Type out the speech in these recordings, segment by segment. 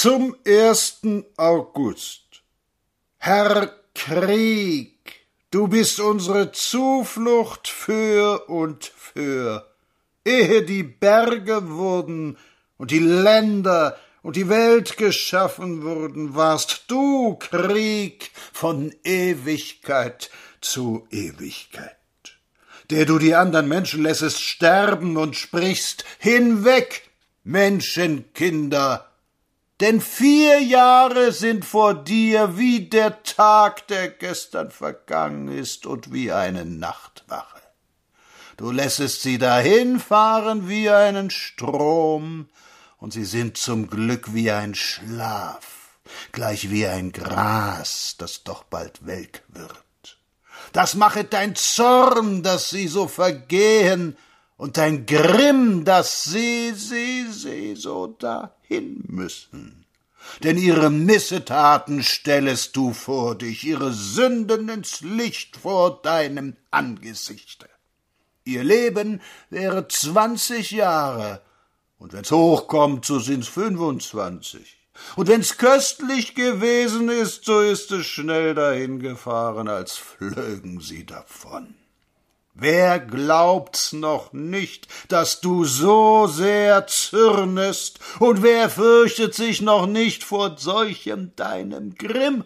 zum ersten August. Herr Krieg, du bist unsere Zuflucht für und für. Ehe die Berge wurden und die Länder und die Welt geschaffen wurden, warst du Krieg von Ewigkeit zu Ewigkeit, der du die anderen Menschen lässest sterben und sprichst Hinweg, Menschenkinder, denn vier Jahre sind vor dir wie der Tag, der gestern vergangen ist, und wie eine Nachtwache. Du lässest sie dahinfahren wie einen Strom, und sie sind zum Glück wie ein Schlaf, gleich wie ein Gras, das doch bald welk wird. Das machet dein Zorn, dass sie so vergehen, und dein Grimm, dass sie, sie, sie so dahin müssen. Denn ihre Missetaten stellest du vor dich, ihre Sünden ins Licht vor deinem Angesichte. Ihr Leben wäre zwanzig Jahre, und wenn's hochkommt, so sind's fünfundzwanzig. Und wenn's köstlich gewesen ist, so ist es schnell dahingefahren, als flögen sie davon. Wer glaubt's noch nicht, dass du so sehr zürnest, und wer fürchtet sich noch nicht vor solchem deinem Grimm?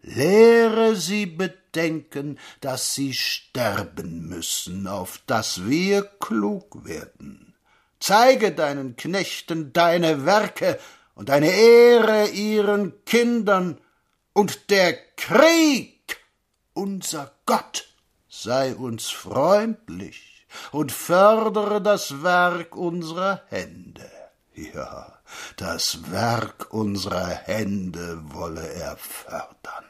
Lehre sie bedenken, dass sie sterben müssen, auf dass wir klug werden. Zeige deinen Knechten deine Werke und deine Ehre ihren Kindern, und der Krieg, unser Gott, sei uns freundlich und fördere das Werk unserer Hände. Ja, das Werk unserer Hände wolle er fördern.